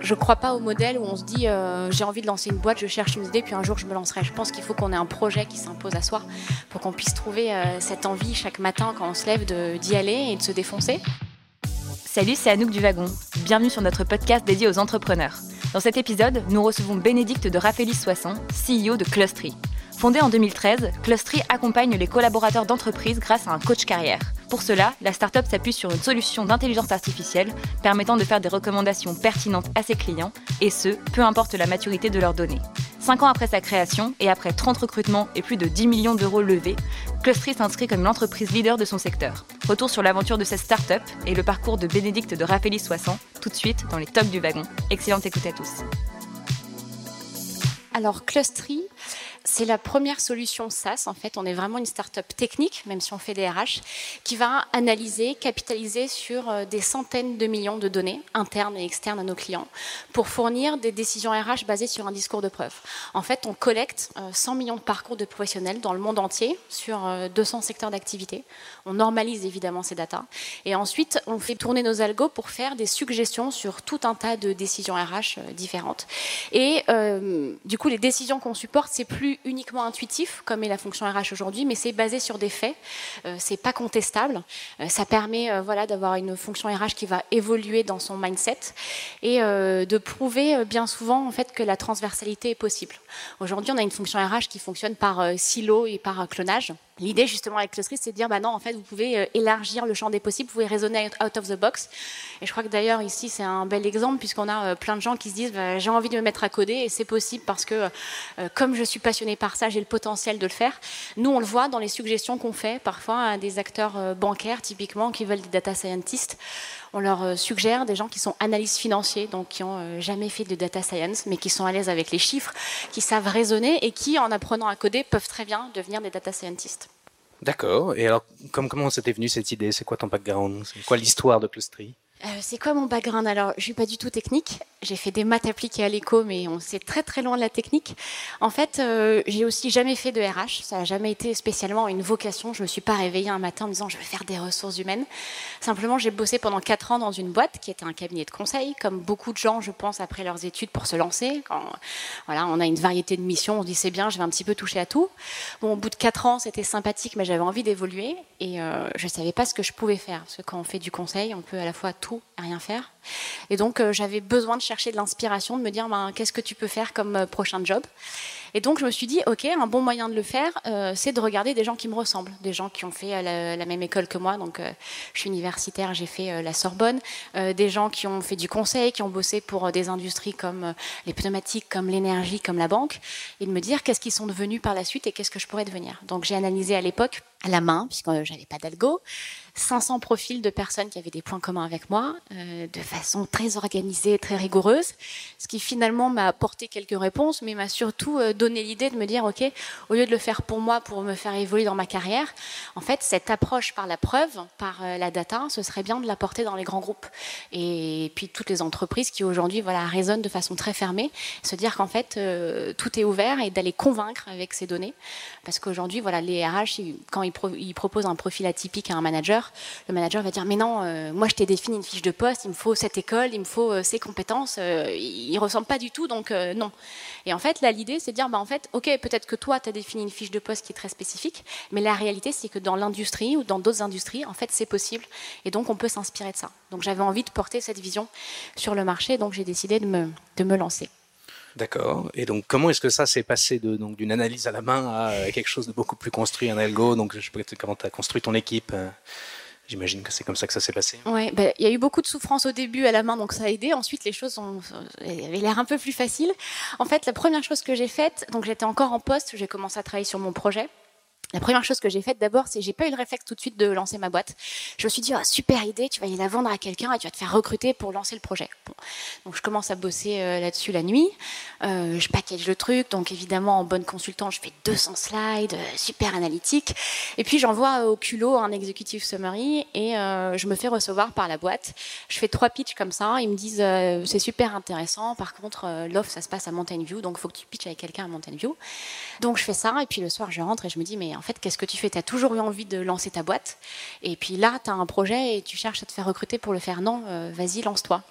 je crois pas au modèle où on se dit euh, j'ai envie de lancer une boîte, je cherche une idée, puis un jour je me lancerai. Je pense qu'il faut qu'on ait un projet qui s'impose à soi pour qu'on puisse trouver euh, cette envie chaque matin quand on se lève d'y aller et de se défoncer. Salut, c'est Anouk du Wagon. Bienvenue sur notre podcast dédié aux entrepreneurs. Dans cet épisode, nous recevons Bénédicte de Raphaëlis Soisson, CEO de Clustry. Fondée en 2013, Clustry accompagne les collaborateurs d'entreprise grâce à un coach carrière. Pour cela, la startup s'appuie sur une solution d'intelligence artificielle permettant de faire des recommandations pertinentes à ses clients, et ce, peu importe la maturité de leurs données. Cinq ans après sa création et après 30 recrutements et plus de 10 millions d'euros levés, Clustry s'inscrit comme l'entreprise leader de son secteur. Retour sur l'aventure de cette startup et le parcours de Bénédicte de Raphaëlis Soisson, tout de suite dans les tops du wagon. Excellente écoute à tous. Alors Clustry, c'est la première solution SaaS. En fait, on est vraiment une start-up technique, même si on fait des RH, qui va analyser, capitaliser sur euh, des centaines de millions de données internes et externes à nos clients pour fournir des décisions RH basées sur un discours de preuve. En fait, on collecte 100 euh, millions de parcours de professionnels dans le monde entier sur 200 euh, secteurs d'activité. On normalise évidemment ces datas et ensuite on fait tourner nos algos pour faire des suggestions sur tout un tas de décisions RH différentes. Et du coup, les décisions qu'on supporte, c'est plus uniquement intuitif, comme est la fonction RH aujourd'hui, mais c'est basé sur des faits. Euh, c'est pas contestable. Euh, ça permet euh, voilà, d'avoir une fonction RH qui va évoluer dans son mindset et de prouver bien souvent en fait que la transversalité est possible. Aujourd'hui, on a une fonction RH qui fonctionne par silo et par clonage. L'idée justement avec Clustry, c'est de dire, bah non, en fait, vous pouvez euh, élargir le champ des possibles, vous pouvez raisonner out of the box. Et je crois que d'ailleurs ici, c'est un bel exemple puisqu'on a euh, plein de gens qui se disent, bah, j'ai envie de me mettre à coder et c'est possible parce que euh, comme je suis passionné par ça, j'ai le potentiel de le faire. Nous, on le voit dans les suggestions qu'on fait parfois à des acteurs bancaires typiquement qui veulent des data scientists on leur suggère des gens qui sont analystes financiers, donc qui n'ont jamais fait de data science, mais qui sont à l'aise avec les chiffres, qui savent raisonner et qui, en apprenant à coder, peuvent très bien devenir des data scientists. D'accord. Et alors, comment c'était venu cette idée? C'est quoi ton background? C'est quoi l'histoire de Clustry euh, c'est quoi mon background? Alors, je suis pas du tout technique. J'ai fait des maths appliquées à l'éco, mais on sait très très loin de la technique. En fait, euh, j'ai aussi jamais fait de RH. Ça n'a jamais été spécialement une vocation. Je me suis pas réveillée un matin en me disant je vais faire des ressources humaines. Simplement, j'ai bossé pendant quatre ans dans une boîte qui était un cabinet de conseil, comme beaucoup de gens, je pense, après leurs études pour se lancer. Voilà, on a une variété de missions, on se dit c'est bien, je vais un petit peu toucher à tout. Bon, au bout de quatre ans, c'était sympathique, mais j'avais envie d'évoluer et euh, je savais pas ce que je pouvais faire. Parce que quand on fait du conseil, on peut à la fois tout à rien faire. Et donc, euh, j'avais besoin de chercher de l'inspiration, de me dire, ben, qu'est-ce que tu peux faire comme euh, prochain job? Et donc, je me suis dit, OK, un bon moyen de le faire, euh, c'est de regarder des gens qui me ressemblent, des gens qui ont fait la, même école que moi. Donc, je suis universitaire, j'ai fait la Sorbonne, des gens qui ont fait du conseil, qui ont bossé pour des industries comme les pneumatiques, comme l'énergie, comme la banque, et de me dire qu'est-ce qu'ils sont devenus par la suite et qu'est-ce que je pourrais devenir? Donc, j'ai analysé à l'époque à la main, puisque j'avais pas d'algo, 500 profils de personnes qui avaient des points communs avec moi, euh, de façon très organisée, très rigoureuse, ce qui finalement m'a apporté quelques réponses, mais m'a surtout euh, donné l'idée de me dire, OK, au lieu de le faire pour moi, pour me faire évoluer dans ma carrière, en fait, cette approche par la preuve, par euh, la data, ce serait bien de l'apporter dans les grands groupes. Et puis toutes les entreprises qui aujourd'hui voilà, raisonnent de façon très fermée, se dire qu'en fait, tout est ouvert et d'aller convaincre avec ces données. Parce qu'aujourd'hui, voilà, les RH, quand ils, ils proposent un profil atypique à un manager, le manager va dire mais non, euh, moi je t'ai défini une fiche de poste, il me faut cette école, il me faut euh, ces compétences, euh, il, ressemble pas du tout, donc non. Et en fait, là l'idée c'est de dire bah en fait, ok, peut-être que toi tu as défini une fiche de poste qui est très spécifique, mais la réalité c'est que dans l'industrie ou dans d'autres industries, en fait c'est possible, et donc on peut s'inspirer de ça. Donc j'avais envie de porter cette vision sur le marché, donc j'ai décidé de me, de me lancer. D'accord. Et donc, comment est-ce que ça s'est passé de, donc, d'une analyse à la main à quelque chose de beaucoup plus construit, un algo? Donc, je sais comment tu as construit ton équipe J'imagine que c'est comme ça que ça s'est passé. Oui, ben, il y a eu beaucoup de souffrance au début à la main, donc ça a aidé. Ensuite, les choses ont, avaient l'air un peu plus faciles. En fait, la première chose que j'ai faite, donc j'étais encore en poste, j'ai commencé à travailler sur mon projet. La première chose que j'ai faite d'abord, c'est j'ai pas eu le réflexe tout de suite de lancer ma boîte. Je me suis dit, oh, super idée, tu vas y la vendre à quelqu'un et tu vas te faire recruter pour lancer le projet. Donc je commence à bosser euh, là-dessus la nuit. Euh, je package le truc, donc évidemment en bonne consultant, je fais 200 slides, euh, super analytique. Et puis j'envoie au culot un executive summary et je me fais recevoir par la boîte. Je fais trois pitches comme ça. Ils me disent, c'est super intéressant. Par contre, l'offre, ça se passe à Mountain View, donc faut que tu pitches avec quelqu'un à Mountain View. Donc je fais ça et puis le soir, je rentre et je me dis, mais en fait, qu'est-ce que tu fais? Tu as toujours eu envie de lancer ta boîte. Et puis là, tu as un projet et tu cherches à te faire recruter pour le faire. Non, euh, vas-y, lance-toi.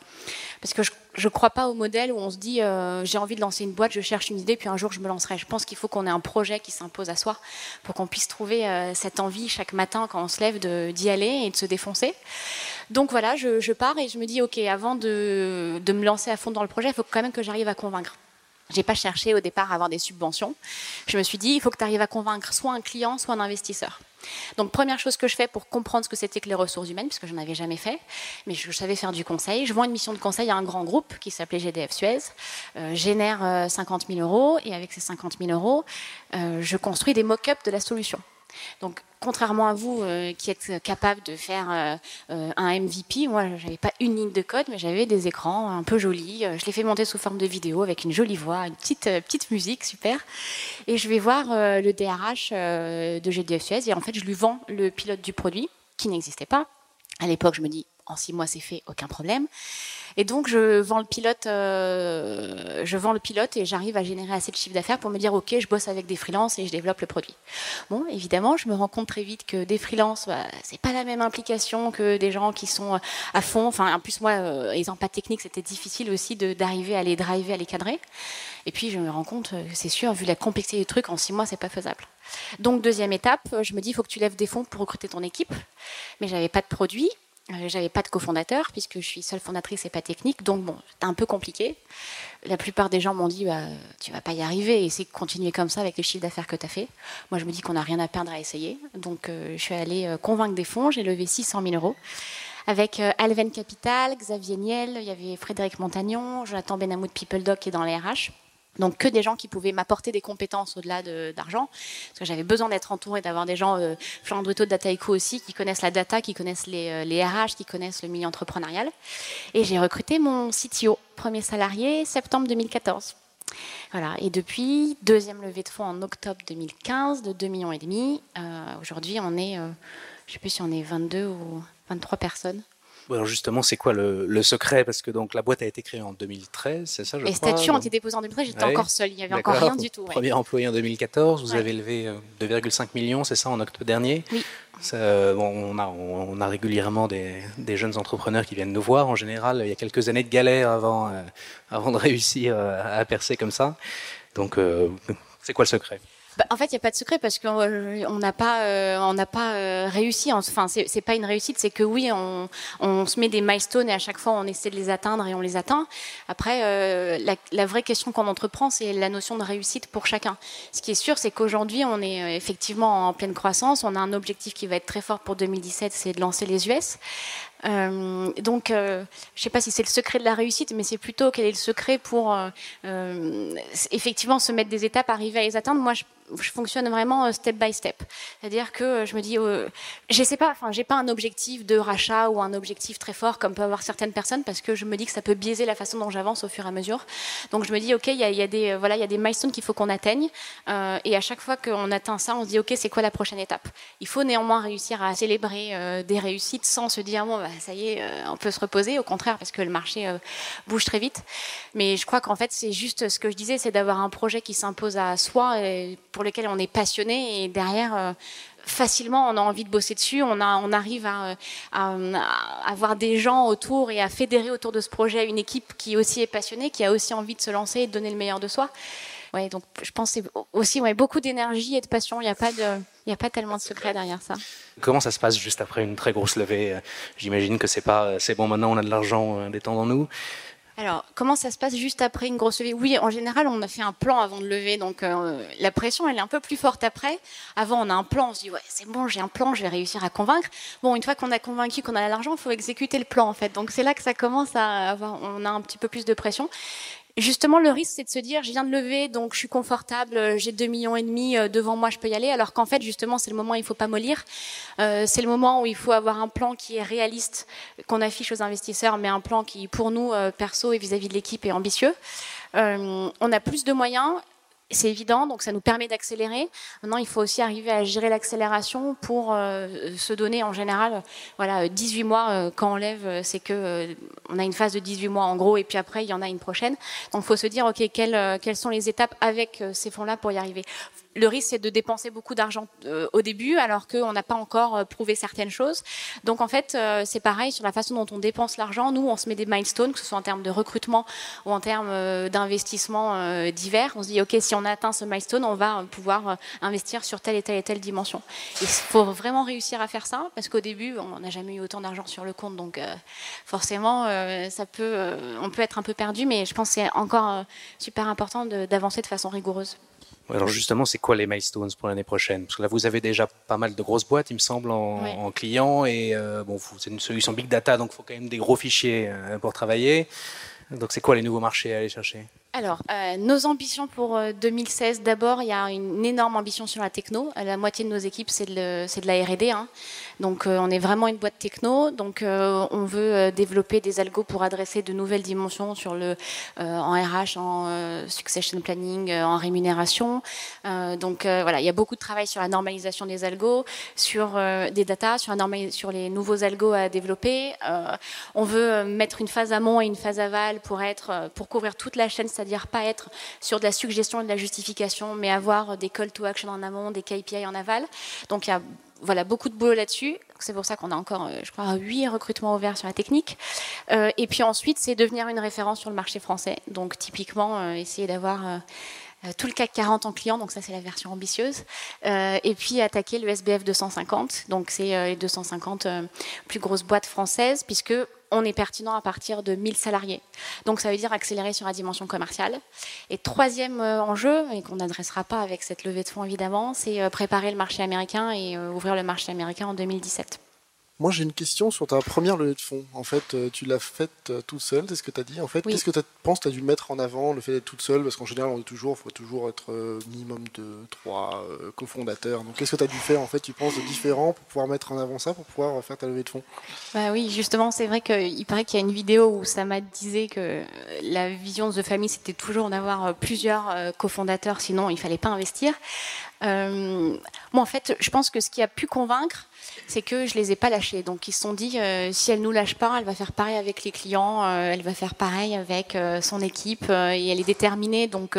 Parce que je, je ne crois pas au modèle où on se dit euh, j'ai envie de lancer une boîte, je cherche une idée, puis un jour je me lancerai. Je pense qu'il faut qu'on ait un projet qui s'impose à soi pour qu'on puisse trouver euh, cette envie chaque matin quand on se lève d'y aller et de se défoncer. Donc voilà, je, pars et je me dis ok, avant de, de me lancer à fond dans le projet, il faut quand même que j'arrive à convaincre. J'ai pas cherché au départ à avoir des subventions. Je me suis dit, il faut que tu arrives à convaincre soit un client, soit un investisseur. Donc, première chose que je fais pour comprendre ce que c'était que les ressources humaines, puisque je n'en avais jamais fait, mais je, savais faire du conseil. Je vends une mission de conseil à un grand groupe qui s'appelait GDF Suez, euh, génère 50 euh, 000 euros, et avec ces 50 000 euros, euh, je construis des mock-ups de la solution. Donc, contrairement à vous euh, qui êtes capable de faire euh, euh, un MVP, moi, j'avais pas une ligne de code, mais j'avais des écrans un peu jolis. Je les fais monter sous forme de vidéo avec une jolie voix, une petite, musique, super. Et je vais voir le DRH de GDF Suez et en fait, je lui vends le pilote du produit qui n'existait pas. À l'époque, je me dis, en six mois, c'est fait, aucun problème. Et donc, je vends le pilote, euh, je vends le pilote et j'arrive à générer assez de chiffre d'affaires pour me dire, OK, je bosse avec des freelances et je développe le produit. Bon, évidemment, je me rends compte très vite que des freelances, bah, c'est pas la même implication que des gens qui sont à fond. Enfin, en plus, moi, euh, ayant pas de technique, c'était difficile aussi d'arriver à les driver, à les cadrer. Et puis, je me rends compte, euh, c'est sûr, vu la complexité du truc, en six mois, c'est pas faisable. Donc, deuxième étape, je me dis, il faut que tu lèves des fonds pour recruter ton équipe. Mais j'avais pas de produit. Euh, j'avais pas de cofondateur puisque je suis seule fondatrice et pas technique, donc bon, c'était un peu compliqué. La plupart des gens m'ont dit bah, tu vas pas y arriver et c'est continuer comme ça avec les chiffres d'affaires que tu as fait. Moi, je me dis qu'on n'a rien à perdre à essayer, donc euh, je suis allée euh, convaincre des fonds. J'ai levé 600 000 euros avec Alven Capital, Xavier Niel, il y avait Frédéric Montagnon, Jonathan Benhamoud PeopleDoc qui est dans les RH. Donc que des gens qui pouvaient m'apporter des compétences au-delà d'argent, parce que j'avais besoin d'être entourée, d'avoir des gens, euh, Florent de Dataiku aussi, qui connaissent la data, qui connaissent les, euh, les RH, qui connaissent le milieu entrepreneurial. Et j'ai recruté mon CTO, premier salarié, septembre 2014. Voilà. Et depuis, deuxième levée de fonds en octobre 2015 de 2 millions et demi. Euh, aujourd'hui, on est, je ne sais plus si on est 22 ou 23 personnes alors justement, c'est quoi le, secret? Parce que donc la boîte a été créée en 2013, c'est ça je Les statuts ont été déposés en 2013, j'étais encore seule, il n'y avait encore rien du tout. Premier employé en 5 vous avez levé 2,5 euh, millions, c'est ça, en octobre dernier? Oui. Euh, on, a, on, a, régulièrement des, jeunes entrepreneurs qui viennent nous voir. En général, il y a quelques années de galère avant, euh, avant de réussir à percer comme ça. Donc, c'est quoi le secret? Bah, en fait, il n'y a pas de secret parce qu'on euh, n'a pas, euh, on n'a pas euh, réussi. Enfin, c'est pas une réussite, c'est que oui, on, se met des milestones et à chaque fois on essaie de les atteindre et on les atteint. Après, la, vraie question qu'on entreprend, c'est la notion de réussite pour chacun. Ce qui est sûr, c'est qu'aujourd'hui, on est effectivement en pleine croissance. On a un objectif qui va être très fort pour 2017, c'est de lancer les US. Euh, donc, euh, je ne sais pas si c'est le secret de la réussite, mais c'est plutôt quel est le secret pour euh, effectivement se mettre des étapes, arriver à les atteindre. Moi, je, fonctionne vraiment step by step. C'est-à-dire que je me dis, je sais pas, enfin, j'ai pas un objectif de rachat ou un objectif très fort comme peuvent avoir certaines personnes, parce que je me dis que ça peut biaiser la façon dont j'avance au fur et à mesure. Donc, je me dis, ok, il y a, des voilà, il y a des milestones qu'il faut qu'on atteigne, et à chaque fois qu'on atteint ça, on se dit, ok, c'est quoi la prochaine étape? Il faut néanmoins réussir à célébrer des réussites sans se dire, bon, bah, ça y est, euh, on peut se reposer. Au contraire, parce que le marché euh, bouge très vite. Mais je crois qu'en fait, c'est juste ce que je disais, c'est d'avoir un projet qui s'impose à soi, et pour lequel on est passionné, et derrière euh, facilement, on a envie de bosser dessus, on, arrive à, avoir des gens autour et à fédérer autour de ce projet une équipe qui aussi est passionnée, qui a aussi envie de se lancer et de donner le meilleur de soi. Ouais, donc je pense que aussi ouais, beaucoup d'énergie et de passion. Il n'y a pas de, il a pas tellement de secret derrière ça. Comment ça se passe juste après une très grosse levée? J'imagine que c'est pas, c'est bon maintenant on a de l'argent, euh, détendons-nous. Alors, comment ça se passe juste après une grosse levée? Oui, en général, on a fait un plan avant de lever, donc euh, la pression, elle est un peu plus forte après. Avant, on a un plan, on se dit, ouais, c'est bon, j'ai un plan, je vais réussir à convaincre. Bon, une fois qu'on a convaincu qu'on a l'argent, il faut exécuter le plan, en fait. Donc, c'est là que ça commence à avoir, on a un petit peu plus de pression. Justement, le risque, c'est de se dire, je viens de lever, donc je suis confortable, euh, j'ai deux millions et demi euh, devant moi, je peux y aller. Alors qu'en fait, justement, c'est le moment où il faut pas mollir. Euh, c'est le moment où il faut avoir un plan qui est réaliste, qu'on affiche aux investisseurs, mais un plan qui, pour nous, perso et vis-à-vis de l'équipe, est ambitieux. on a plus de moyens c'est évident, donc ça nous permet d'accélérer. Maintenant, il faut aussi arriver à gérer l'accélération pour euh, se donner en général, voilà, 18 mois euh, quand on lève, euh, c'est que on a une phase de 18 mois en gros, et puis après il y en a une prochaine. Donc, il faut se dire, ok, quelles, quelles sont les étapes avec ces fonds-là pour y arriver? Le risque, c'est de dépenser beaucoup d'argent euh, au début, alors qu'on n'a pas encore euh, prouvé certaines choses. Donc, en fait, euh, c'est pareil sur la façon dont on dépense l'argent. Nous, on se met des milestones, que ce soit en termes de recrutement ou en termes d'investissement divers. On se dit, OK, si on atteint ce milestone, on va pouvoir investir sur telle et telle et telle dimension. Il faut vraiment réussir à faire ça, parce qu'au début, on n'a jamais eu autant d'argent sur le compte. Donc, forcément, ça peut, on peut être un peu perdu, mais je pense que c'est encore super important d'avancer de façon rigoureuse. Alors justement, c'est quoi les milestones pour l'année prochaine? Parce que là, vous avez déjà pas mal de grosses boîtes, il me semble, en, clients, et euh, bon, c'est une solution big data, donc il faut quand même des gros fichiers euh, pour travailler. Donc c'est quoi les nouveaux marchés à aller chercher? Alors, euh, nos ambitions pour 2016, d'abord, il y a une énorme ambition sur la techno. La moitié de nos équipes, c'est de, la R&D. Hein. Donc euh, on est vraiment une boîte techno. Donc euh, on veut euh, développer des algos pour adresser de nouvelles dimensions sur le en RH, en succession planning, en rémunération. donc voilà, il y a beaucoup de travail sur la normalisation des algos, sur des data, sur, la sur les nouveaux algos à développer. on veut mettre une phase amont et une phase aval pour être pour couvrir toute la chaîne, c'est-à-dire pas être sur de la suggestion et de la justification, mais avoir des call to action en amont, des KPI en aval. Donc il y a voilà, beaucoup de boulot là-dessus. C'est pour ça qu'on a encore, euh, je crois, huit recrutements ouverts sur la technique. Euh, et puis ensuite, c'est devenir une référence sur le marché français. Donc typiquement, euh, essayer d'avoir tout le CAC 40 en client, donc ça c'est la version ambitieuse, et puis attaquer le SBF 250, donc c'est les 250 plus grosses boîtes françaises, puisque on est pertinent à partir de 1000 salariés. Donc ça veut dire accélérer sur la dimension commerciale. Et troisième euh, enjeu, et qu'on n'adressera pas avec cette levée de fonds évidemment, c'est euh, préparer le marché américain et euh, ouvrir le marché américain en 2017. Moi, j'ai une question sur ta première levée de fonds. En fait, euh, tu l'as faite euh, toute seule, c'est ce que tu as dit. En fait, qu'est-ce que tu penses tu as dû mettre en avant, le fait d'être toute seule? Parce qu'en général, on dit toujours, il faut toujours être euh, minimum de trois cofondateurs. Donc, qu'est-ce que tu as dû faire, en fait, tu penses, de différent pour pouvoir mettre en avant ça, pour pouvoir faire ta levée de fonds? Bah Oui, justement, c'est vrai qu'il paraît qu'il y a une vidéo où ça m'a disait que la vision de The Family, c'était toujours d'avoir plusieurs cofondateurs, sinon il fallait pas investir. Moi, en fait, je pense que ce qui a pu convaincre, c'est que je les ai pas lâchés. Donc ils se sont dit, euh, si elle nous lâche pas, elle va faire pareil avec les clients, euh, elle va faire pareil avec euh, son équipe et elle est déterminée. Donc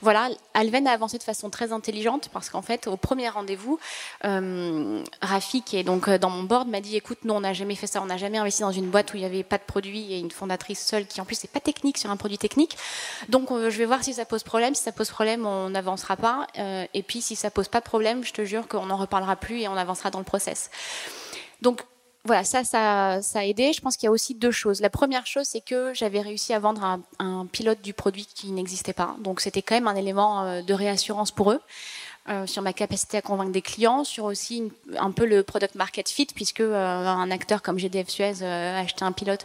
voilà, Alven a avancé de façon très intelligente parce qu'en fait, au premier rendez-vous, Rafi, qui est donc dans mon board, m'a dit, écoute, nous on n'a jamais fait ça, on n'a jamais investi dans une boîte où il n'y avait pas de produit et une fondatrice seule qui en plus n'est pas technique sur un produit technique. Donc je vais voir si ça pose problème. Si ça pose problème, on n'avancera pas. et puis si ça pose pas de problème, je te jure qu'on n'en reparlera plus et on avancera dans le process. Donc voilà, ça, ça, a aidé. Je pense qu'il y a aussi deux choses. La première chose, c'est que j'avais réussi à vendre un, pilote du produit qui n'existait pas. Donc c'était quand même un élément euh, de réassurance pour eux. Euh, sur ma capacité à convaincre des clients, sur aussi un peu le product market fit, puisque euh, un acteur comme GDF Suez a acheté un pilote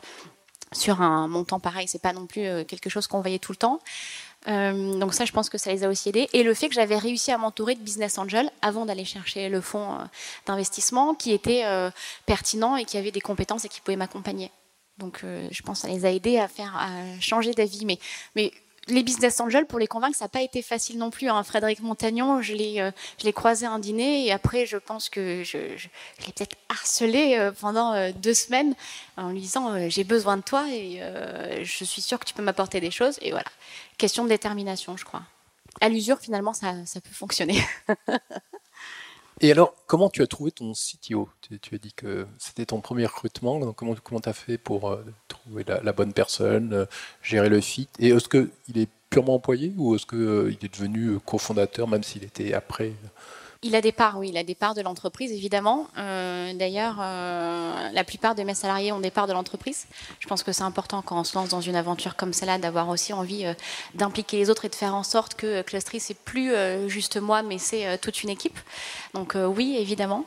sur un montant pareil, c'est pas non plus quelque chose qu'on voyait tout le temps. Euh, donc ça, je pense que ça les a aussi aidés. Et le fait que j'avais réussi à m'entourer de business angels avant d'aller chercher le fonds euh, d'investissement qui était euh, pertinent et qui avait des compétences et qui pouvait m'accompagner. Donc je pense que ça les a aidés à faire changer d'avis. Mais les business angels, pour les convaincre, ça n'a pas été facile non plus. Hein. Frédéric Montagnon, je l'ai, euh, je l'ai croisé un dîner et après, je pense que je, je, l'ai peut-être harcelé euh, pendant euh, deux semaines en lui disant j'ai besoin de toi et je suis sûre que tu peux m'apporter des choses. Et voilà, question de détermination, je crois. À l'usure, finalement, ça, ça peut fonctionner. Et alors, comment tu as trouvé ton CTO tu, as dit que c'était ton premier recrutement. Donc comment tu as fait pour euh, trouver la, bonne personne, euh, gérer le fit Et est-ce qu'il est purement employé ou est-ce qu'il euh, est devenu cofondateur, même s'il était après? Il a des parts, oui, il a des parts de l'entreprise, évidemment. Euh, d'ailleurs, euh, la plupart de mes salariés ont des parts de l'entreprise. Je pense que c'est important quand on se lance dans une aventure comme celle-là d'avoir aussi envie euh, d'impliquer les autres et de faire en sorte que Clustery, c'est plus juste moi, mais c'est toute une équipe. Donc oui, évidemment.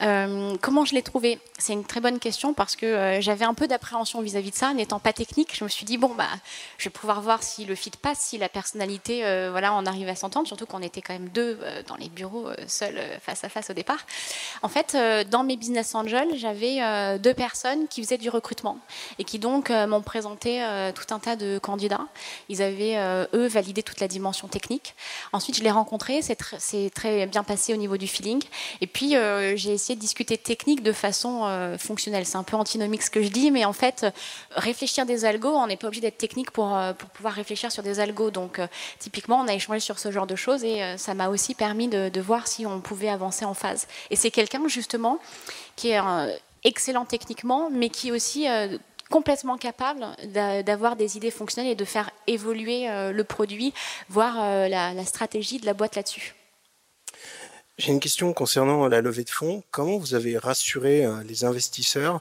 Euh, comment je l'ai trouvé? C'est une très bonne question parce que euh, j'avais un peu d'appréhension vis-à-vis de ça, n'étant pas technique. Je me suis dit bon bah, je vais pouvoir voir si le fit passe, si la personnalité, euh, voilà, on arrive à s'entendre. Surtout qu'on était quand même deux dans les bureaux, seuls face à face au départ. En fait, dans mes business angels, j'avais deux personnes qui faisaient du recrutement et qui donc m'ont présenté tout un tas de candidats. Ils avaient eux validé toute la dimension technique. Ensuite, je l'ai rencontré, c'est très bien passé au niveau du feeling. Et puis j'ai essayé de discuter technique de façon euh, fonctionnelle. C'est un peu antinomique ce que je dis, mais en fait, réfléchir des algos, on n'est pas obligé d'être technique pour, pour pouvoir réfléchir sur des algos. Donc, typiquement, on a échangé sur ce genre de choses et ça m'a aussi permis de, voir si on pouvait avancer en phase. Et c'est quelqu'un, justement, qui est excellent techniquement, mais qui est aussi complètement capable d'avoir des idées fonctionnelles et de faire évoluer euh, le produit, voire euh, la, stratégie de la boîte là-dessus. J'ai une question concernant la levée de fonds. Comment vous avez rassuré euh, les investisseurs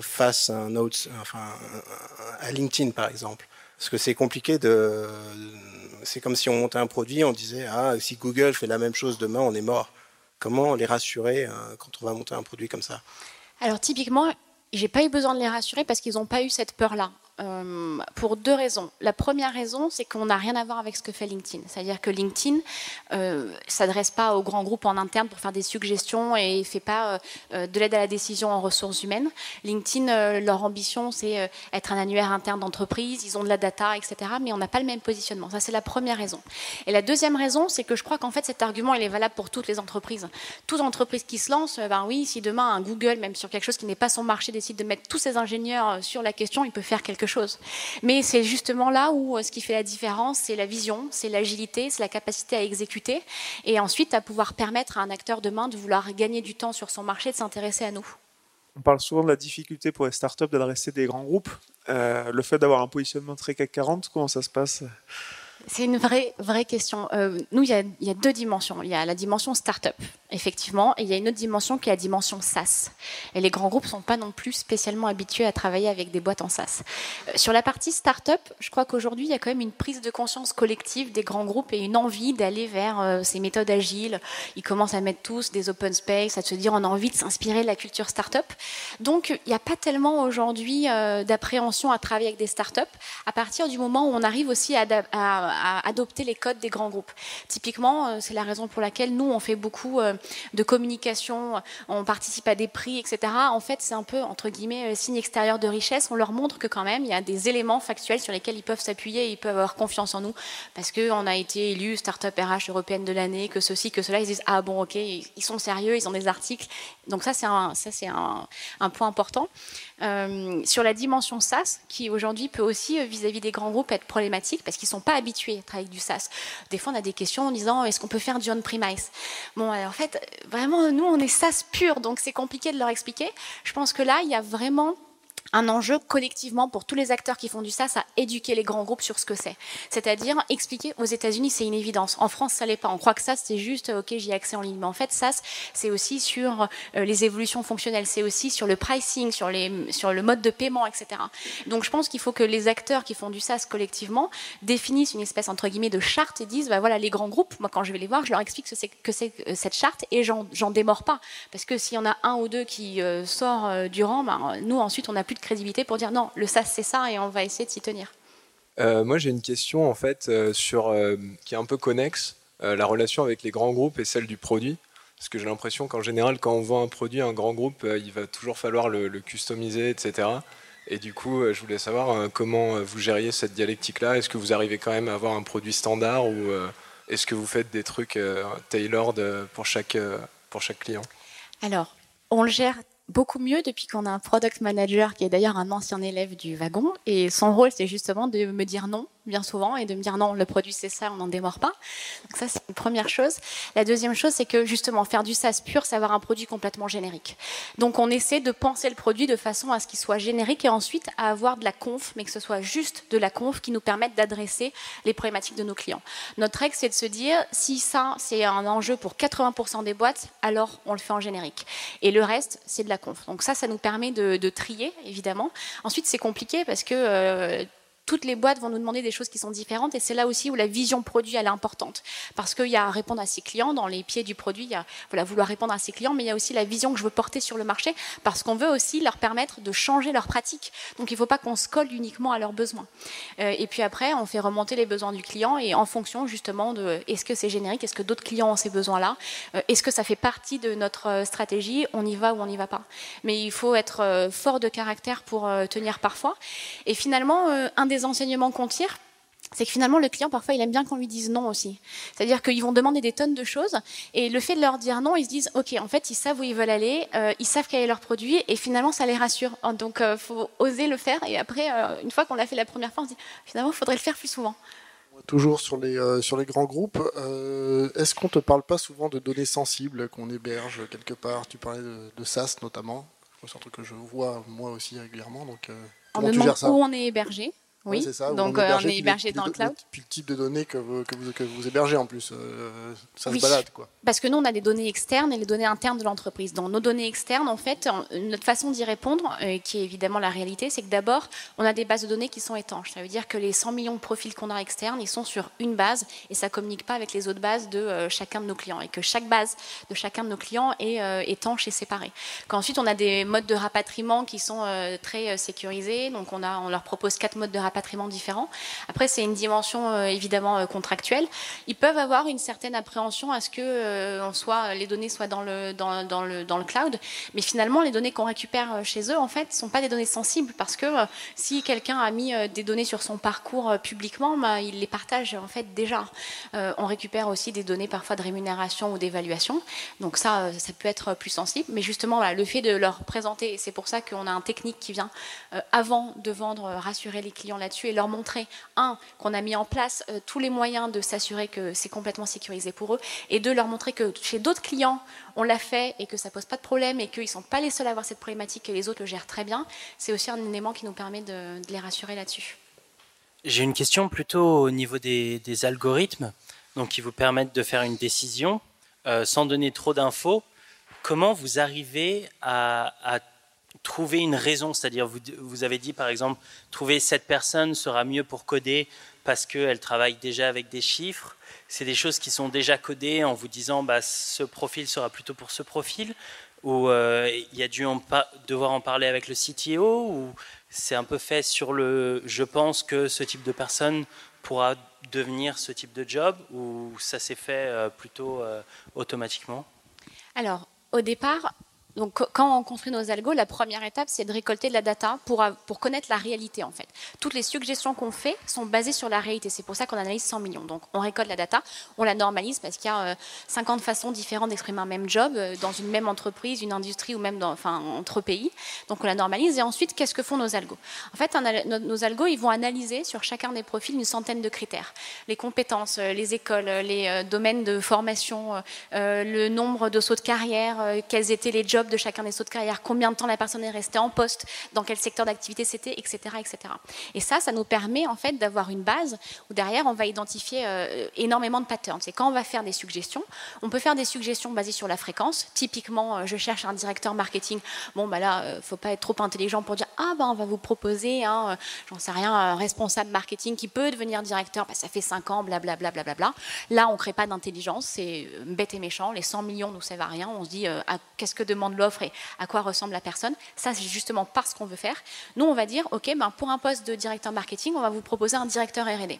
face autre, enfin, à LinkedIn, par exemple? Parce que c'est compliqué de. C'est comme si on montait un produit, on disait Ah, si Google fait la même chose demain, on est mort. Comment les rassurer quand on va monter un produit comme ça? Alors, typiquement, j'ai pas eu besoin de les rassurer parce qu'ils n'ont pas eu cette peur-là. Euh, pour deux raisons. La première raison, c'est qu'on n'a rien à voir avec ce que fait LinkedIn. C'est-à-dire que LinkedIn euh, s'adresse pas aux grands groupes en interne pour faire des suggestions et fait pas euh, de l'aide à la décision en ressources humaines. LinkedIn, leur ambition, c'est être un annuaire interne d'entreprise. Ils ont de la data, etc. Mais on n'a pas le même positionnement. Ça, c'est la première raison. Et la deuxième raison, c'est que je crois qu'en fait, cet argument, il est valable pour toutes les entreprises. Toute entreprise qui se lance, ben oui, si demain un Google, même sur quelque chose qui n'est pas son marché, décide de mettre tous ses ingénieurs sur la question, il peut faire quelque chose Mais c'est justement là où euh, ce qui fait la différence, c'est la vision, c'est l'agilité, c'est la capacité à exécuter et ensuite à pouvoir permettre à un acteur demain de vouloir gagner du temps sur son marché, de s'intéresser à nous. On parle souvent de la difficulté pour les startups d'adresser des grands groupes. Euh, le fait d'avoir un positionnement très CAC 40, comment ça se passe? C'est une vraie, vraie question. Euh, nous, il y, a, il y, a, deux dimensions. Il y a la dimension start-up, effectivement, et il y a une autre dimension qui est la dimension SaaS. Et les grands groupes ne sont pas non plus spécialement habitués à travailler avec des boîtes en SaaS. Euh, sur la partie start-up, je crois qu'aujourd'hui, il y a quand même une prise de conscience collective des grands groupes et une envie d'aller vers euh, ces méthodes agiles. Ils commencent à mettre tous des open space, à se dire on a envie de s'inspirer de la culture start-up. Donc, il n'y a pas tellement aujourd'hui d'appréhension à travailler avec des start-up à partir du moment où on arrive aussi à, à à, adopter les codes des grands groupes. Typiquement, euh, c'est la raison pour laquelle nous, on fait beaucoup euh, de communication, on participe à des prix, etc. En fait, c'est un peu, entre guillemets, euh, signe extérieur de richesse. On leur montre que quand même, il y a des éléments factuels sur lesquels ils peuvent s'appuyer et ils peuvent avoir confiance en nous parce qu'on a été élu Startup RH européenne de l'année, que ceci, que cela. Ils disent, ah bon, ok, ils sont sérieux, ils ont des articles. Donc ça, c'est un, ça, c'est un, point important. Euh, sur la dimension SaaS, qui aujourd'hui peut aussi, euh, vis-à-vis des grands groupes, être problématique parce qu'ils ne sont pas habitués à travailler avec du SaaS. Des fois, on a des questions en disant est-ce qu'on peut faire du on-premise? Bon, alors, en fait, vraiment, nous, on est SaaS pur, donc c'est compliqué de leur expliquer. Je pense que là, il y a vraiment un enjeu collectivement pour tous les acteurs qui font du SaaS à éduquer les grands groupes sur ce que c'est. C'est-à-dire expliquer aux États-Unis, c'est une évidence. En France, ça l'est pas. On croit que ça, c'est juste, ok, j'y ai accès en ligne. Mais en fait, SaaS, c'est aussi sur euh, les évolutions fonctionnelles, c'est aussi sur le pricing, sur, le mode de paiement, etc. Donc, je pense qu'il faut que les acteurs qui font du SaaS collectivement définissent une espèce, entre guillemets, de charte et disent, bah voilà, les grands groupes, moi, quand je vais les voir, je leur explique ce que c'est que cette charte et j'en démords pas. Parce que s'il y en a un ou deux qui euh, sort euh, du rang, bah, nous, ensuite, on n'a plus de crédibilité pour dire non, le SAS c'est ça et on va essayer de s'y tenir. Euh, moi j'ai une question en fait euh, sur euh, qui est un peu connexe, la relation avec les grands groupes et celle du produit. Parce que j'ai l'impression qu'en général, quand on vend un produit à un grand groupe, il va toujours falloir le, customiser, etc. Et du coup, je voulais savoir comment vous gériez cette dialectique-là. Est-ce que vous arrivez quand même à avoir un produit standard ou est-ce que vous faites des trucs tailored pour chaque, pour chaque client? Alors, on le gère beaucoup mieux depuis qu'on a un product manager qui est d'ailleurs un ancien élève du wagon. Et son rôle, c'est justement de me dire non bien souvent et de me dire non, le produit c'est ça, on n'en démord pas. Donc ça c'est une première chose. La deuxième chose c'est que justement faire du SaaS pur, c'est avoir un produit complètement générique. Donc on essaie de penser le produit de façon à ce qu'il soit générique et ensuite à avoir de la conf, mais que ce soit juste de la conf qui nous permette d'adresser les problématiques de nos clients. Notre règle c'est de se dire si ça c'est un enjeu pour 80% des boîtes, alors on le fait en générique. Et le reste c'est de la conf. Donc ça ça nous permet de, trier évidemment. Ensuite c'est compliqué parce que euh, toutes les boîtes vont nous demander des choses qui sont différentes et c'est là aussi où la vision produit elle est importante parce qu'il y a à répondre à ses clients dans les pieds du produit, il y a voilà, vouloir répondre à ses clients, mais il y a aussi la vision que je veux porter sur le marché parce qu'on veut aussi leur permettre de changer leurs pratiques. Donc il ne faut pas qu'on se colle uniquement à leurs besoins. Euh, et puis après, on fait remonter les besoins du client et en fonction justement de est-ce que c'est générique, est-ce que d'autres clients ont ces besoins-là, euh, est-ce que ça fait partie de notre euh, stratégie, on y va ou on n'y va pas. Mais il faut être fort de caractère pour tenir parfois. Et finalement, un des enseignements qu'on tire, c'est que finalement le client parfois il aime bien qu'on lui dise non aussi. C'est-à-dire qu'ils vont demander des tonnes de choses et le fait de leur dire non, ils se disent ok en fait ils savent où ils veulent aller, euh, ils savent quel est leur produit et finalement ça les rassure. Donc il euh, faut oser le faire et après euh, une fois qu'on l'a fait la première fois on se dit finalement il faudrait le faire plus souvent. Toujours sur les, sur les grands groupes, est-ce qu'on te parle pas souvent de données sensibles qu'on héberge quelque part? Tu parlais de, de SaaS notamment, c'est un truc que je vois moi aussi régulièrement. Donc, comment gères ça? où on est hébergé oui, donc on, est hébergé dans le cloud. Puis le type de données que vous, que vous, que vous hébergez en plus, euh, ça se balade. Quoi. Parce que nous, on a des données externes et les données internes de l'entreprise. Dans nos données externes, en fait, notre façon d'y répondre, euh, qui est évidemment la réalité, c'est que d'abord, on a des bases de données qui sont étanches. Ça veut dire que les 100 millions de profils qu'on a externes, ils sont sur une base et ça ne communique pas avec les autres bases de euh, chacun de nos clients. Et que chaque base de chacun de nos clients est étanche et séparée. Qu'ensuite, on a des modes de rapatriement qui sont très sécurisés. Donc, on, a, on leur propose quatre modes de rapatriement rapatriement différents. Après, c'est une dimension euh, évidemment euh, contractuelle. Ils peuvent avoir une certaine appréhension à ce que euh, on soit, les données soient dans le, dans, dans, le, dans le cloud, mais finalement, les données qu'on récupère chez eux, en fait, sont pas des données sensibles parce que si quelqu'un a mis des données sur son parcours publiquement, bah, il les partage en fait déjà. on récupère aussi des données parfois de rémunération ou d'évaluation, donc ça, ça peut être plus sensible. Mais justement, le fait de leur présenter, c'est pour ça qu'on a un technique qui vient avant de vendre, rassurer les clients là-dessus et leur montrer, un, qu'on a mis en place euh, tous les moyens de s'assurer que c'est complètement sécurisé pour eux, et deux, leur montrer que chez d'autres clients, on l'a fait et que ça pose pas de problème et qu'ils ne sont pas les seuls à avoir cette problématique et les autres le gèrent très bien, c'est aussi un élément qui nous permet de, les rassurer là-dessus. J'ai une question plutôt au niveau des, algorithmes, donc qui vous permettent de faire une décision euh, sans donner trop d'infos. Comment vous arrivez à, à trouver une raison, c'est-à-dire vous, avez dit par exemple, trouver cette personne sera mieux pour coder parce qu'elle travaille déjà avec des chiffres. C'est des choses qui sont déjà codées en vous disant bah, ce profil sera plutôt pour ce profil ou euh, il y a dû devoir en parler avec le CTO ou c'est un peu fait sur le je pense que ce type de personne pourra devenir ce type de job ou ça s'est fait euh, plutôt euh, automatiquement? Alors, au départ, donc, quand on construit nos algos, la première étape, c'est de récolter de la data pour, connaître la réalité, en fait. Toutes les suggestions qu'on fait sont basées sur la réalité. C'est pour ça qu'on analyse 100 millions. Donc, on récolte la data, on la normalise parce qu'il y a 50 euh, façons différentes d'exprimer un même job euh, dans une même entreprise, une industrie ou même dans, entre pays. Donc, on la normalise. Et ensuite, qu'est-ce que font nos algos? En fait, nos algos, ils vont analyser sur chacun des profils une centaine de critères. Les compétences, euh, les écoles, les domaines de formation, le nombre de sauts de carrière, quels étaient les jobs de chacun des sauts de carrière, combien de temps la personne est restée en poste, dans quel secteur d'activité c'était, etc., etc. Et ça, ça nous permet en fait d'avoir une base où derrière on va identifier euh, énormément de patterns. C'est quand on va faire des suggestions, on peut faire des suggestions basées sur la fréquence. Typiquement, euh, je cherche un directeur marketing. Bon, bah là, euh, faut pas être trop intelligent pour dire ah bah on va vous proposer, hein, j'en sais rien, un responsable marketing qui peut devenir directeur. Bah, ça fait 5 ans, blablabla. Bla, bla, bla, Là, on crée pas d'intelligence, c'est bête et méchant. Les 100 millions nous servent à rien. On se dit ah, qu'est-ce que demande l'offre et à quoi ressemble la personne. Ça, c'est justement parce qu'on veut faire. Nous, on va dire, OK, ben, pour un poste de directeur marketing, on va vous proposer un directeur RD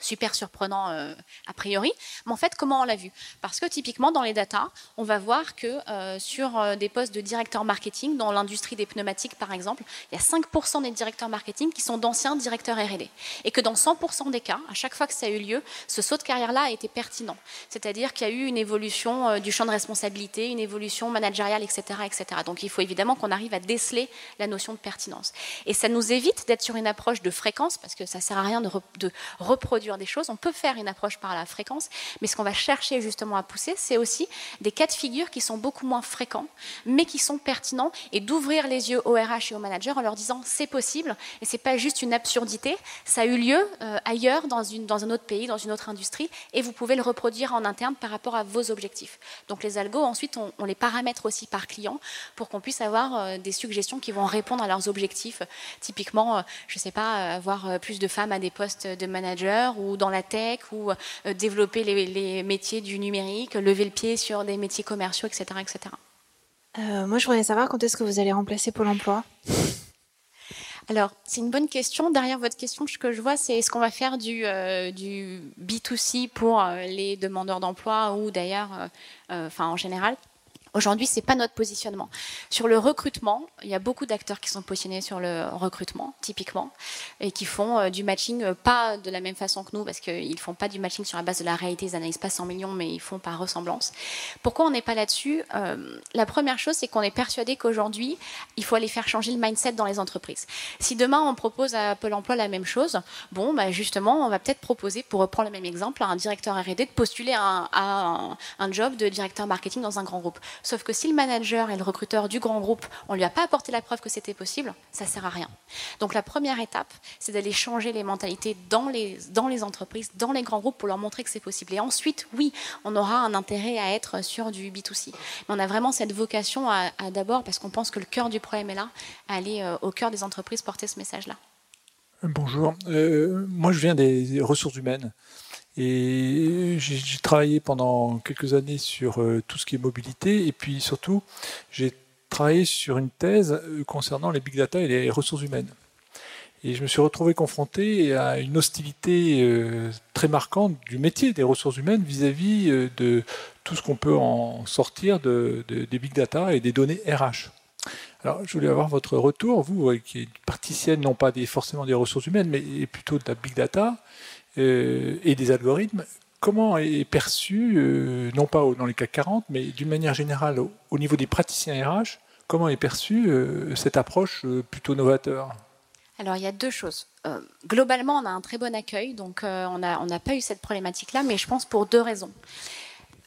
super surprenant euh, a priori. Mais en fait, comment on l'a vu? Parce que typiquement, dans les datas, on va voir que euh, sur euh, des postes de directeur marketing, dans l'industrie des pneumatiques par exemple, il y a 5% des directeurs marketing qui sont d'anciens directeurs RD. Et que dans 100% des cas, à chaque fois que ça a eu lieu, ce saut de carrière-là a été pertinent. C'est-à-dire qu'il y a eu une évolution du champ de responsabilité, une évolution managériale, etc. etc. Donc il faut évidemment qu'on arrive à déceler la notion de pertinence. Et ça nous évite d'être sur une approche de fréquence, parce que ça ne sert à rien de, de reproduire des choses. On peut faire une approche par la fréquence, mais ce qu'on va chercher justement à pousser, c'est aussi des cas de figure qui sont beaucoup moins fréquents, mais qui sont pertinents, et d'ouvrir les yeux au RH et aux managers en leur disant c'est possible, et c'est pas juste une absurdité, ça a eu lieu euh, ailleurs, dans, une, dans un autre pays, dans une autre industrie, et vous pouvez le reproduire en interne par rapport à vos objectifs. Donc les algos, ensuite, on, les paramètre aussi par client pour qu'on puisse avoir euh, des suggestions qui vont répondre à leurs objectifs. Typiquement, euh, je sais pas, avoir plus de femmes à des postes de manager ou dans la tech ou euh, développer les, métiers du numérique, lever le pied sur des métiers commerciaux, etc. etc. Euh, moi, je voudrais savoir quand est-ce que vous allez remplacer Pôle emploi? Alors, c'est une bonne question. Derrière votre question, ce que je vois, c'est est-ce qu'on va faire du, euh, du B2C pour les demandeurs d'emploi ou d'ailleurs, enfin en général? Aujourd'hui, c'est pas notre positionnement. Sur le recrutement, il y a beaucoup d'acteurs qui sont positionnés sur le recrutement, typiquement, et qui font euh, du matching euh, pas de la même façon que nous, parce qu'ils font pas du matching sur la base de la réalité, ils analysent pas 100 millions, mais ils font par ressemblance. Pourquoi on n'est pas là-dessus? Euh, La première chose, c'est qu'on est persuadé qu'aujourd'hui, il faut aller faire changer le mindset dans les entreprises. Si demain on propose à Pôle Emploi la même chose, bon, bah justement, on va peut-être proposer, pour reprendre le même exemple, à un directeur R&D de postuler à un job de directeur marketing dans un grand groupe. Sauf que si le manager et le recruteur du grand groupe, on lui a pas apporté la preuve que c'était possible, ça sert à rien. Donc la première étape, c'est d'aller changer les mentalités dans les, dans les entreprises, dans les grands groupes pour leur montrer que c'est possible. Et ensuite, oui, on aura un intérêt à être sur du B2C. Mais on a vraiment cette vocation à, d'abord, parce qu'on pense que le cœur du problème est là, à aller euh, au cœur des entreprises porter ce message-là. Bonjour, euh, moi je viens des ressources humaines. Et j'ai travaillé pendant quelques années sur euh, tout ce qui est mobilité, et puis surtout, j'ai travaillé sur une thèse euh, concernant les big data et les ressources humaines. Et je me suis retrouvé confronté à une hostilité euh, très marquante du métier des ressources humaines vis-à-vis de tout ce qu'on peut en sortir de, des big data et des données RH. Alors, je voulais avoir votre retour, vous, qui êtes particienne non pas forcément des ressources humaines, mais plutôt de la big data. Euh, et des algorithmes, comment est perçu, euh, non pas dans les CAC 40, mais d'une manière générale au, niveau des praticiens RH, comment est perçue euh, cette approche plutôt novateur? Alors, il y a deux choses. globalement, on a un très bon accueil, donc on n'a pas eu cette problématique-là, mais je pense pour deux raisons.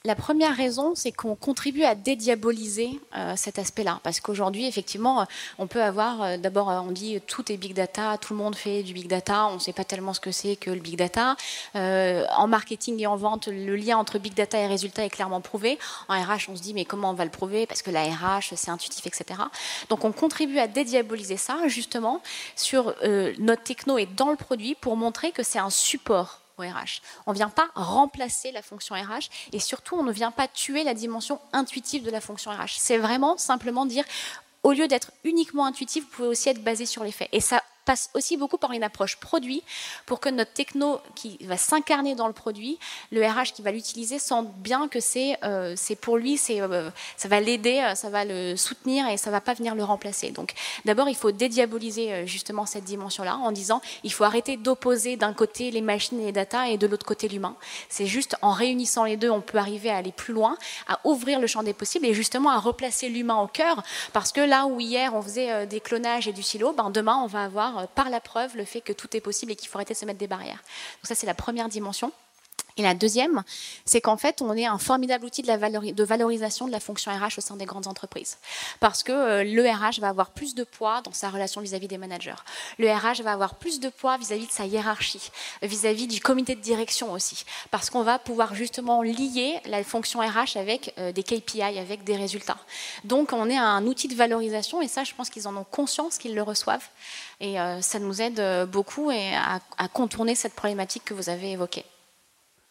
La première raison, c'est qu'on contribue à dédiaboliser euh, cet aspect-là. Parce qu'aujourd'hui, effectivement, euh, on peut avoir, euh, d'abord, on dit tout est big data, tout le monde fait du big data, on ne sait pas tellement ce que c'est que le big data. en marketing et en vente, le lien entre big data et résultat est clairement prouvé. En RH, on se dit, mais comment on va le prouver? Parce que la RH, c'est intuitif, etc. Donc, on contribue à dédiaboliser ça, justement, sur notre techno et dans le produit pour montrer que c'est un support RH. On ne vient pas remplacer la fonction RH et surtout, on ne vient pas tuer la dimension intuitive de la fonction RH. C'est vraiment simplement dire, au lieu d'être uniquement intuitif, vous pouvez aussi être basé sur les faits. Et ça passe aussi beaucoup par une approche produit pour que notre techno qui va s'incarner dans le produit, le RH qui va l'utiliser sente bien que c'est euh, pour lui, euh, ça va l'aider, euh, ça va le soutenir et ça va pas venir le remplacer. Donc d'abord il faut dédiaboliser euh, justement cette dimension-là en disant il faut arrêter d'opposer d'un côté les machines et les data et de l'autre côté l'humain. C'est juste en réunissant les deux on peut arriver à aller plus loin, à ouvrir le champ des possibles et justement à replacer l'humain au cœur parce que là où hier on faisait des clonages et du silo, ben demain on va avoir par la preuve le fait que tout est possible et qu'il faut arrêter de se mettre des barrières. Donc ça, c'est la première dimension. Et la deuxième, c'est qu'en fait, on est un formidable outil de, valorisation de la fonction RH au sein des grandes entreprises. Parce que euh, le RH va avoir plus de poids dans sa relation vis-à-vis des managers. Le RH va avoir plus de poids vis-à-vis de sa hiérarchie, vis-à-vis du comité de direction aussi. Parce qu'on va pouvoir justement lier la fonction RH avec euh, des KPI, avec des résultats. Donc, on est un outil de valorisation et ça, je pense qu'ils en ont conscience, qu'ils le reçoivent. Et euh, ça nous aide beaucoup et à contourner cette problématique que vous avez évoquée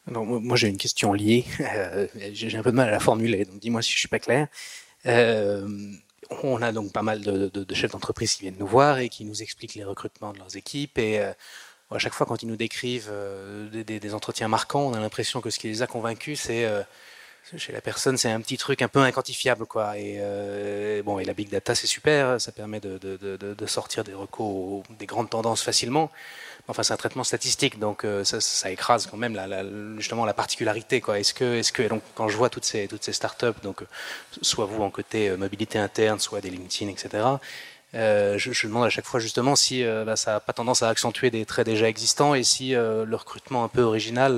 moi, j'ai une question liée. Euh, j'ai un peu de mal à la formuler, donc dis-moi si je suis pas clair. Euh, on a donc pas mal de, chefs d'entreprise qui viennent nous voir et qui nous expliquent les recrutements de leurs équipes. Et euh, à chaque fois, quand ils nous décrivent des, entretiens marquants, on a l'impression que ce qui les a convaincus, c'est chez la personne, c'est un petit truc un peu inquantifiable, quoi. Et bon, et la big data, c'est super, ça permet de, de sortir des recours, des grandes tendances facilement. Enfin, c'est un traitement statistique, donc euh, ça, écrase quand même la, justement la particularité. Est-ce que, donc, quand je vois toutes ces, startups, donc euh, soit vous en côté euh, mobilité interne, soit des LinkedIn, etc. Je, je, demande à chaque fois justement si bah, ça n'a pas tendance à accentuer des traits déjà existants et si le recrutement un peu original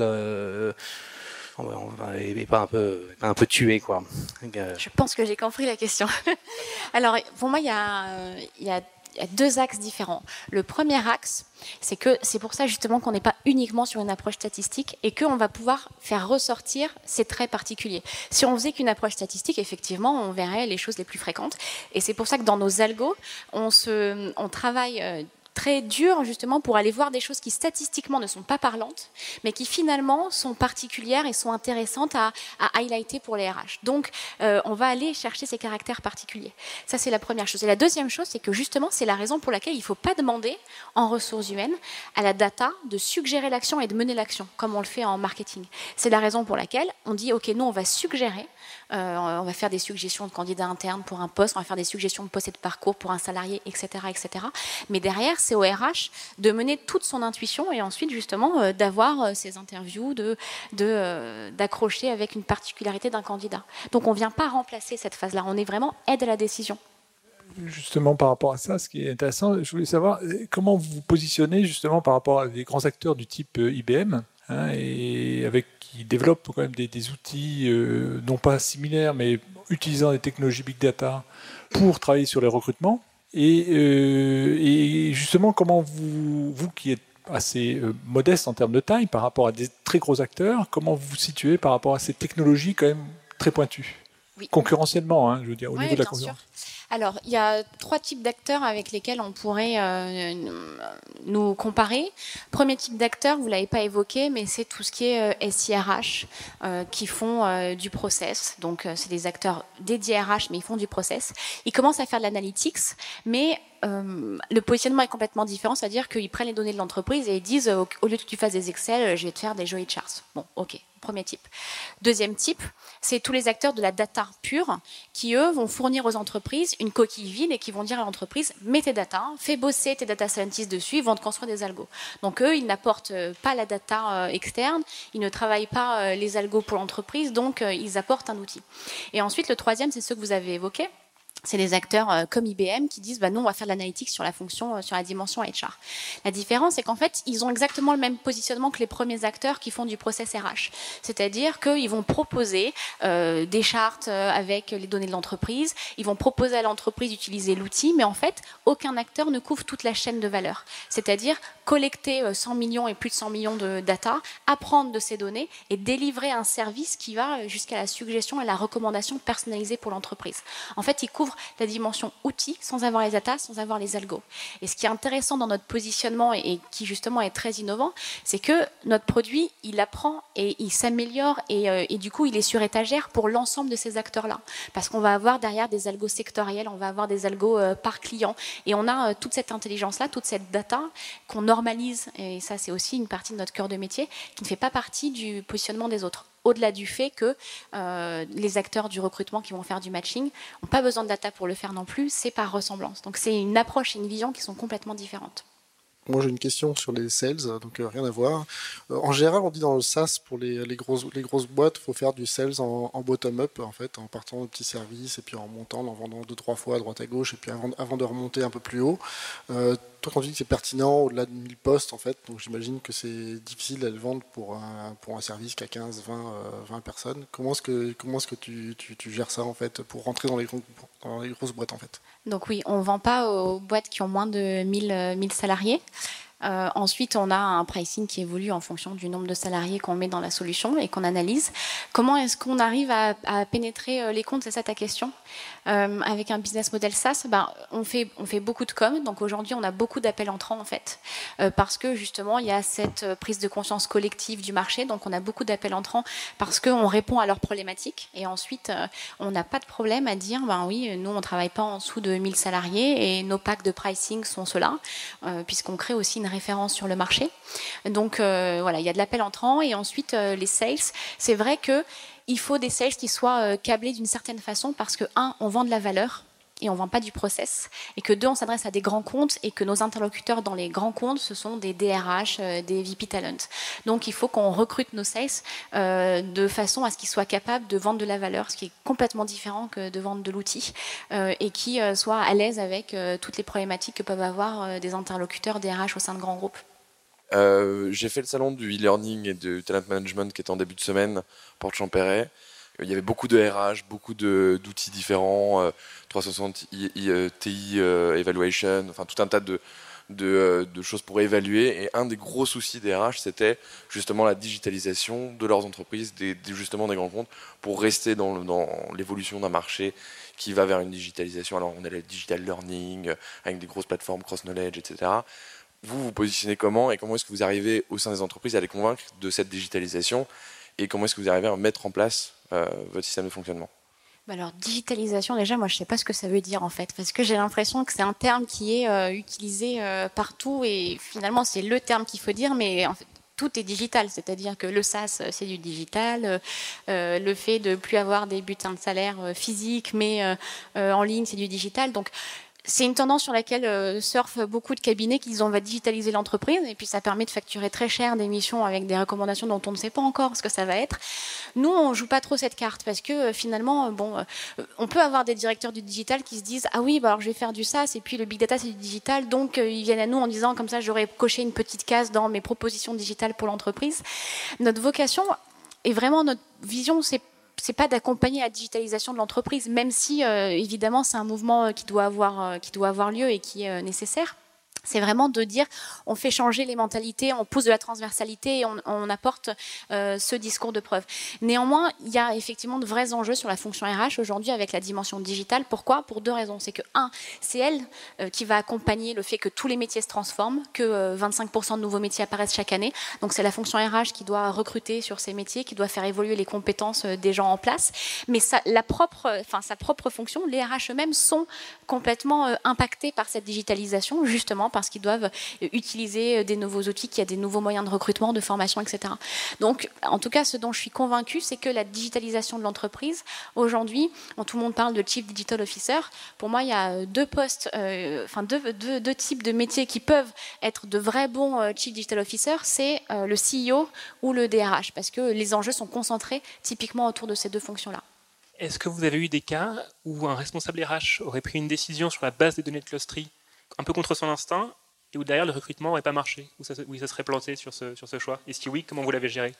n'est pas un peu, tué quoi. Je pense que j'ai compris la question. Alors pour moi il y a il y a deux axes différents. Le premier axe, c'est que c'est pour ça justement qu'on n'est pas uniquement sur une approche statistique et qu'on va pouvoir faire ressortir ces traits particuliers. Si on faisait qu'une approche statistique, effectivement, on verrait les choses les plus fréquentes. Et c'est pour ça que dans nos algos, on, on travaille euh, très dur justement pour aller voir des choses qui statistiquement ne sont pas parlantes, mais qui finalement sont particulières et sont intéressantes à, à highlighter pour les RH. Donc, euh, on va aller chercher ces caractères particuliers. Ça, c'est la première chose. Et la deuxième chose, c'est que justement, c'est la raison pour laquelle il ne faut pas demander en ressources humaines à la data de suggérer l'action et de mener l'action, comme on le fait en marketing. C'est la raison pour laquelle on dit, OK, nous, on va suggérer on va faire des suggestions de candidats internes pour un poste, on va faire des suggestions de poste et de parcours pour un salarié, etc. etc. Mais derrière, c'est au RH de mener toute son intuition et ensuite justement d'avoir ces interviews, de, d'accrocher avec une particularité d'un candidat. Donc on ne vient pas remplacer cette phase-là, on est vraiment aide à la décision justement par rapport à ça, ce qui est intéressant, je voulais savoir euh, comment vous vous positionnez justement par rapport à des grands acteurs du type euh, IBM, hein, et avec qui développent quand même des, outils euh, non pas similaires, mais utilisant des technologies big data pour travailler sur les recrutements. Et, justement, comment vous, vous qui êtes assez modeste en termes de taille par rapport à des très gros acteurs, comment vous vous situez par rapport à ces technologies quand même très pointues? Concurrentiellement, hein, je veux dire, au niveau de la concurrence. Alors, il y a trois types d'acteurs avec lesquels on pourrait euh, nous comparer. Premier type d'acteur, vous l'avez pas évoqué, mais c'est tout ce qui est euh, SIRH euh, qui font du process. Donc, c'est des acteurs dédiés RH, mais ils font du process. Ils commencent à faire de l'analytics, mais le positionnement est complètement différent, c'est-à-dire qu'ils prennent les données de l'entreprise et ils disent au lieu que tu fasses des Excel, je vais te faire des jolie charts. Bon, ok, premier type. Deuxième type, c'est tous les acteurs de la data pure qui, eux, vont fournir aux entreprises une coquille vide et qui vont dire à l'entreprise mets tes data, fais bosser tes data scientists dessus, ils vont te construire des algos. Donc, eux, ils n'apportent euh, pas la data euh, externe, ils ne travaillent pas euh, les algos pour l'entreprise, donc ils apportent un outil. Et ensuite, le troisième, c'est ce que vous avez évoqué c'est des acteurs euh, comme IBM qui disent bah on va faire de l'analytique sur la fonction euh, sur la dimension HR. La différence c'est qu'en fait ils ont exactement le même positionnement que les premiers acteurs qui font du process RH, c'est-à-dire qu'ils vont proposer euh, des chartes avec les données de l'entreprise, ils vont proposer à l'entreprise d'utiliser l'outil, mais en fait aucun acteur ne couvre toute la chaîne de valeur, c'est-à-dire collecter 100 millions et plus de 100 millions de data, apprendre de ces données et délivrer un service qui va jusqu'à la suggestion et la recommandation personnalisée pour l'entreprise. En fait ils couvrent la dimension outil sans avoir les data, sans avoir les algos. Et ce qui est intéressant dans notre positionnement et, qui justement est très innovant, c'est que notre produit, il apprend et il s'améliore et, euh, et, du coup, il est sur étagère pour l'ensemble de ces acteurs-là. Parce qu'on va avoir derrière des algos sectoriels, on va avoir des algos euh, par client et on a euh, toute cette intelligence-là, toute cette data qu'on normalise. Et ça, c'est aussi une partie de notre cœur de métier qui ne fait pas partie du positionnement des autres au-delà du fait que euh, les acteurs du recrutement qui vont faire du matching n'ont pas besoin de data pour le faire non plus, c'est par ressemblance. Donc c'est une approche et une vision qui sont complètement différentes. Moi, j'ai une question sur les sales, donc euh, rien à voir. Euh, en général, on dit dans le SaaS, pour les, grosses, les grosses boîtes, il faut faire du sales en, bottom-up, en fait, en partant de petits services et puis en montant, en vendant deux, trois fois à droite à gauche, et puis avant, de remonter un peu plus haut. Euh, toi, quand tu dis que c'est pertinent au-delà de 1000 postes, en fait, donc j'imagine que c'est difficile à le vendre pour un, pour un service qui a 15, 20, 20 personnes. Comment est-ce que, comment est-ce que tu, tu, tu, gères ça, en fait, pour rentrer dans les, dans les grosses boîtes, en fait? Donc oui, on ne vend pas aux boîtes qui ont moins de 1000, 1000 salariés. Euh, ensuite, on a un pricing qui évolue en fonction du nombre de salariés qu'on met dans la solution et qu'on analyse. Comment est-ce qu'on arrive à, pénétrer euh, les comptes? C'est ça ta question? Euh, Avec un business model SaaS, ben, on, fait, on fait beaucoup de com. Donc aujourd'hui, on a beaucoup d'appels entrants en fait, parce que justement, il y a cette prise de conscience collective du marché. Donc on a beaucoup d'appels entrants parce qu'on répond à leurs problématiques. Et ensuite, on n'a pas de problème à dire, ben oui, nous, on travaille pas en dessous de 1000 salariés et nos packs de pricing sont ceux-là, puisqu'on crée aussi une référence sur le marché. Donc euh, voilà, il y a de l'appel entrant et ensuite euh, les sales. C'est vrai que il faut des sales qui soient euh, câblés d'une certaine façon parce que un, on vend de la valeur et on vend pas du process, et que deux, on s'adresse à des grands comptes et que nos interlocuteurs dans les grands comptes, ce sont des DRH, euh, des VP Talent. Donc il faut qu'on recrute nos sales euh, de façon à ce qu'ils soient capables de vendre de la valeur, ce qui est complètement différent que de vendre de l'outil, euh, et qui soient à l'aise avec toutes les problématiques que peuvent avoir des interlocuteurs DRH au sein de grands groupes. J'ai fait le salon du e-learning et du talent management qui est en début de semaine, Porte Champéret. Il y avait beaucoup de RH, beaucoup d'outils différents, 360 euh, TI euh, Evaluation, enfin tout un tas de, euh, choses pour évaluer. Et un des gros soucis des RH, c'était justement la digitalisation de leurs entreprises, justement des grands comptes, pour rester dans, l'évolution d'un marché qui va vers une digitalisation. Alors on a le digital learning, avec des grosses plateformes cross-knowledge, etc. Vous vous positionnez comment et comment est-ce que vous arrivez au sein des entreprises à les convaincre de cette digitalisation? Et comment est-ce que vous arrivez à mettre en place euh, votre système de fonctionnement bah alors, digitalisation, déjà, moi, je ne sais pas ce que ça veut dire, en fait, parce que j'ai l'impression que c'est un terme qui est euh, utilisé euh, partout, et finalement, c'est le terme qu'il faut dire, mais tout est digital, c'est-à-dire que le SaaS, c'est du digital, le fait de plus avoir des bulletins de salaire physiques, mais en ligne, c'est du digital. Donc, c'est une tendance sur laquelle euh, surfent beaucoup de cabinets qui disent on va digitaliser l'entreprise et puis ça permet de facturer très cher des missions avec des recommandations dont on ne sait pas encore ce que ça va être. Nous, on joue pas trop cette carte parce que euh, finalement, euh, bon, on peut avoir des directeurs du digital qui se disent ah oui, bah alors je vais faire du SaaS et puis le big data c'est du digital, donc ils viennent à nous en disant comme ça j'aurais coché une petite case dans mes propositions digitales pour l'entreprise. Notre vocation et vraiment notre vision, c'est c'est pas d'accompagner la digitalisation de l'entreprise, même si euh, évidemment c'est un mouvement euh, qui doit avoir euh, qui doit avoir lieu et qui est nécessaire. C'est vraiment de dire, on fait changer les mentalités, on pousse de la transversalité et on, apporte euh, ce discours de preuve. Néanmoins, il y a effectivement de vrais enjeux sur la fonction RH aujourd'hui avec la dimension digitale. Pourquoi? Pour deux raisons. C'est que, un, c'est elle euh, qui va accompagner le fait que tous les métiers se transforment, que 25% euh, de nouveaux métiers apparaissent chaque année. Donc c'est la fonction RH qui doit recruter sur ces métiers, qui doit faire évoluer les compétences des gens en place. Mais ça, la propre, enfin, sa propre fonction, les RH eux-mêmes sont complètement impactés par cette digitalisation, justement parce qu'ils doivent utiliser des nouveaux outils, qu'il y a des nouveaux moyens de recrutement, de formation, etc. Donc, en tout cas, ce dont je suis convaincue, c'est que la digitalisation de l'entreprise, aujourd'hui, tout le monde parle de Chief Digital Officer, pour moi, il y a deux postes, euh, enfin deux, types de métiers qui peuvent être de vrais bons euh, Chief Digital Officer, c'est euh, le CEO ou le DRH, parce que les enjeux sont concentrés typiquement autour de ces deux fonctions-là. Est-ce que vous avez eu des cas où un responsable RH aurait pris une décision sur la base des données de Clustery un peu contre son instinct et où derrière le recrutement n'aurait pas marché, où ça, où serait planté sur ce, sur ce choix Et si oui, comment vous l'avez géré?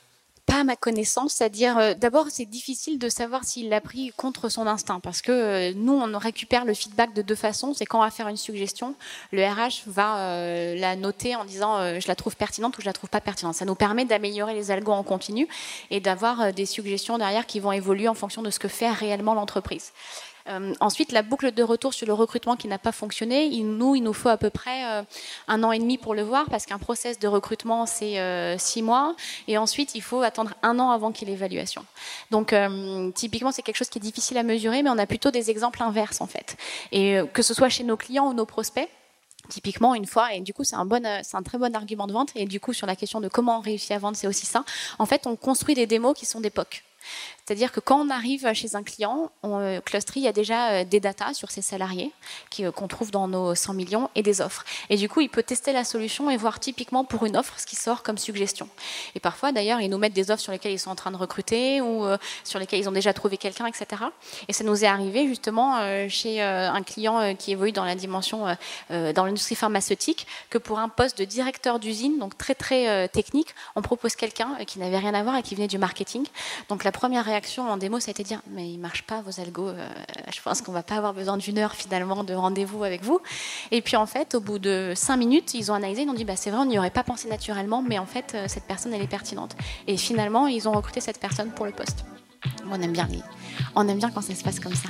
Pas à ma connaissance, c'est-à-dire euh, d'abord c'est difficile de savoir s'il l'a pris contre son instinct parce que euh, nous on récupère le feedback de deux façons, c'est quand on va faire une suggestion, le RH va euh, la noter en disant je la trouve pertinente ou je la trouve pas pertinente. Ça nous permet d'améliorer les algos en continu et d'avoir des suggestions derrière qui vont évoluer en fonction de ce que fait réellement l'entreprise. Euh, ensuite, la boucle de retour sur le recrutement qui n'a pas fonctionné, il nous, il nous faut à peu près euh, un an et demi pour le voir, parce qu'un process de recrutement, c'est euh, six mois, et ensuite, il faut attendre un an avant qu'il y ait l'évaluation. Donc, typiquement, c'est quelque chose qui est difficile à mesurer, mais on a plutôt des exemples inverses, en fait. Et que ce soit chez nos clients ou nos prospects, typiquement une fois et du coup c'est un c'est un très bon argument de vente et du coup sur la question de comment on réussit à vendre c'est aussi ça en fait on construit des démos qui sont d'époque c'est-à-dire que quand on arrive chez un client, on, euh, il y a déjà euh, des datas sur ses salariés euh, qu'on trouve dans nos 100 millions et des offres. Et du coup, il peut tester la solution et voir typiquement pour une offre ce qui sort comme suggestion. Et parfois, d'ailleurs, ils nous mettent des offres sur lesquelles ils sont en train de recruter ou sur lesquelles ils ont déjà trouvé quelqu'un, etc. Et ça nous est arrivé justement chez un client qui évolue dans la dimension, dans l'industrie pharmaceutique, que pour un poste de directeur d'usine, donc très très technique, on propose quelqu'un qui n'avait rien à voir et qui venait du marketing. Donc la première réaction en démo, ça a été dire mais il marche pas vos algos. Euh, je pense qu'on va pas avoir besoin d'une heure finalement de rendez-vous avec vous. Et puis en fait, au bout de cinq minutes, ils ont analysé, ils ont dit bah c'est vrai, on n'y aurait pas pensé naturellement, mais en fait euh, cette personne elle est pertinente. Et finalement, ils ont recruté cette personne pour le poste. On aime bien on aime bien quand ça se passe comme ça.